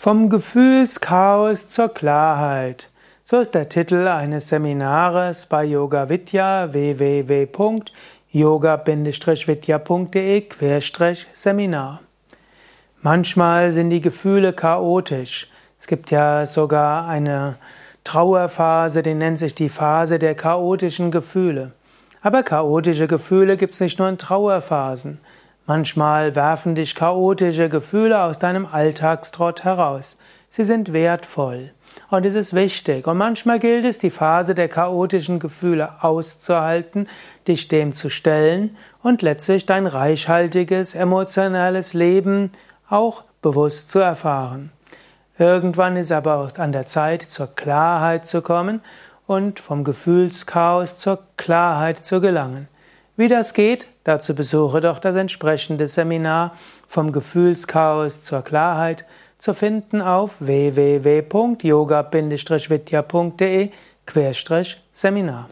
Vom Gefühlschaos zur Klarheit. So ist der Titel eines Seminares bei Yoga Vidya www.yoga-vidya.de-seminar. Manchmal sind die Gefühle chaotisch. Es gibt ja sogar eine Trauerphase, die nennt sich die Phase der chaotischen Gefühle. Aber chaotische Gefühle gibt es nicht nur in Trauerphasen. Manchmal werfen dich chaotische Gefühle aus deinem Alltagstrott heraus. Sie sind wertvoll und es ist wichtig. Und manchmal gilt es, die Phase der chaotischen Gefühle auszuhalten, dich dem zu stellen und letztlich dein reichhaltiges emotionales Leben auch bewusst zu erfahren. Irgendwann ist aber auch an der Zeit, zur Klarheit zu kommen und vom Gefühlschaos zur Klarheit zu gelangen. Wie das geht, dazu besuche doch das entsprechende Seminar vom Gefühlschaos zur Klarheit zu finden auf www.yoga-vidya.de-seminar.